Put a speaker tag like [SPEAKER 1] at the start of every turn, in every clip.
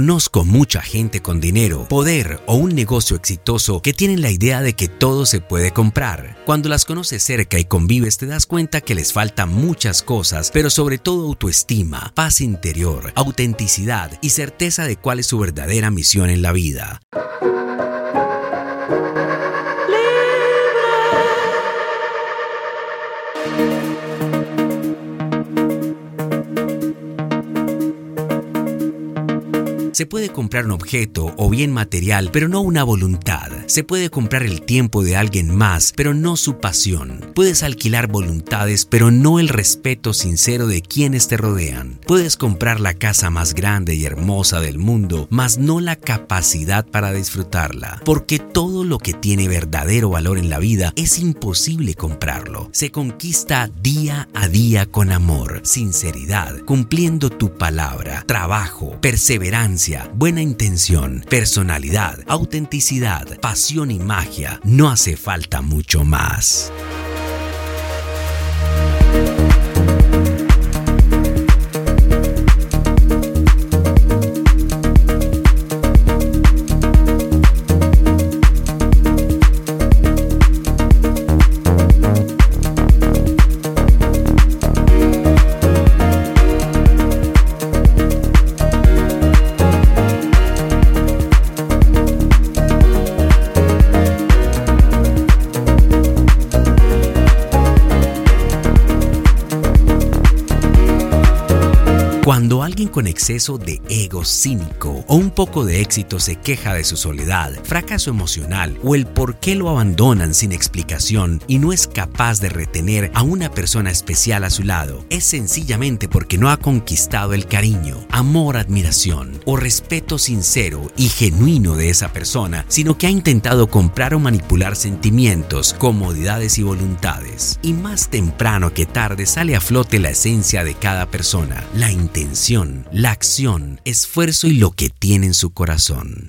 [SPEAKER 1] Conozco mucha gente con dinero, poder o un negocio exitoso que tienen la idea de que todo se puede comprar. Cuando las conoces cerca y convives te das cuenta que les faltan muchas cosas, pero sobre todo autoestima, paz interior, autenticidad y certeza de cuál es su verdadera misión en la vida. Se puede comprar un objeto o bien material, pero no una voluntad. Se puede comprar el tiempo de alguien más, pero no su pasión. Puedes alquilar voluntades, pero no el respeto sincero de quienes te rodean. Puedes comprar la casa más grande y hermosa del mundo, mas no la capacidad para disfrutarla. Porque todo lo que tiene verdadero valor en la vida es imposible comprarlo. Se conquista día a día con amor, sinceridad, cumpliendo tu palabra, trabajo, perseverancia buena intención, personalidad, autenticidad, pasión y magia. No hace falta mucho más. Cuando alguien con exceso de ego cínico o un poco de éxito se queja de su soledad, fracaso emocional o el por qué lo abandonan sin explicación y no es capaz de retener a una persona especial a su lado, es sencillamente porque no ha conquistado el cariño, amor, admiración o respeto sincero y genuino de esa persona, sino que ha intentado comprar o manipular sentimientos, comodidades y voluntades. Y más temprano que tarde sale a flote la esencia de cada persona, la intención, la acción, esfuerzo y lo que tiene en su corazón.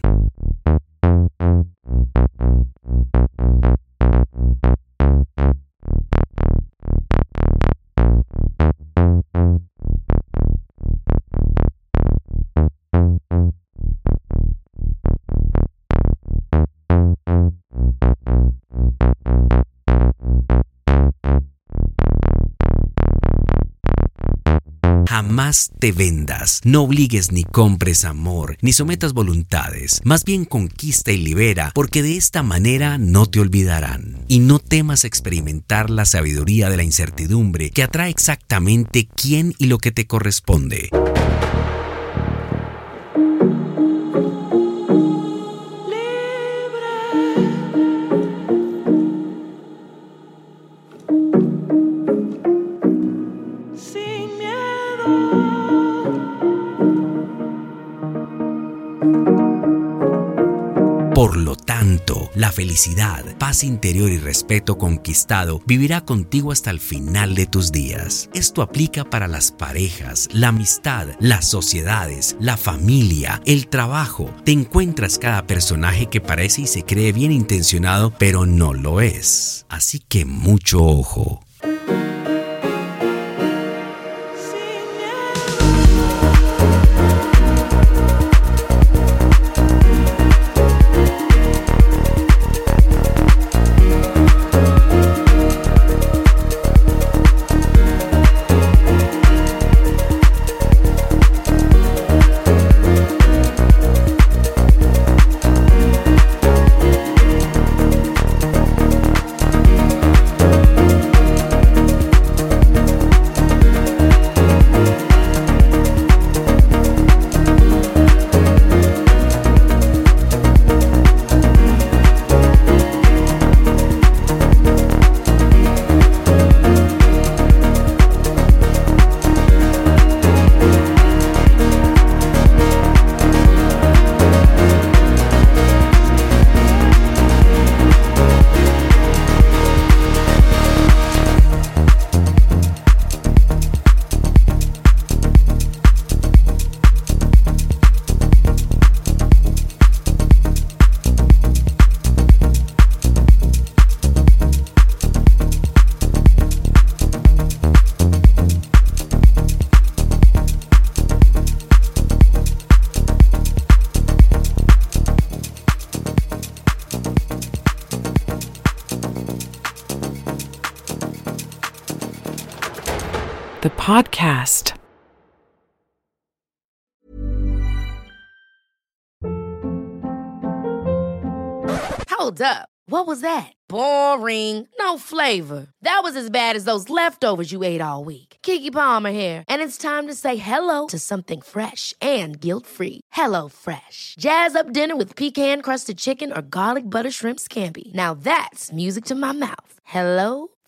[SPEAKER 1] Te vendas, no obligues ni compres amor, ni sometas voluntades, más bien conquista y libera, porque de esta manera no te olvidarán. Y no temas experimentar la sabiduría de la incertidumbre que atrae exactamente quién y lo que te corresponde. Por lo tanto, la felicidad, paz interior y respeto conquistado vivirá contigo hasta el final de tus días. Esto aplica para las parejas, la amistad, las sociedades, la familia, el trabajo. Te encuentras cada personaje que parece y se cree bien intencionado, pero no lo es. Así que mucho ojo.
[SPEAKER 2] The podcast.
[SPEAKER 3] Hold up. What was that? Boring. No flavor. That was as bad as those leftovers you ate all week. Kiki Palmer here, and it's time to say hello to something fresh and guilt-free. Hello Fresh. Jazz up dinner with pecan-crusted chicken or garlic butter shrimp scampi. Now that's music to my mouth. Hello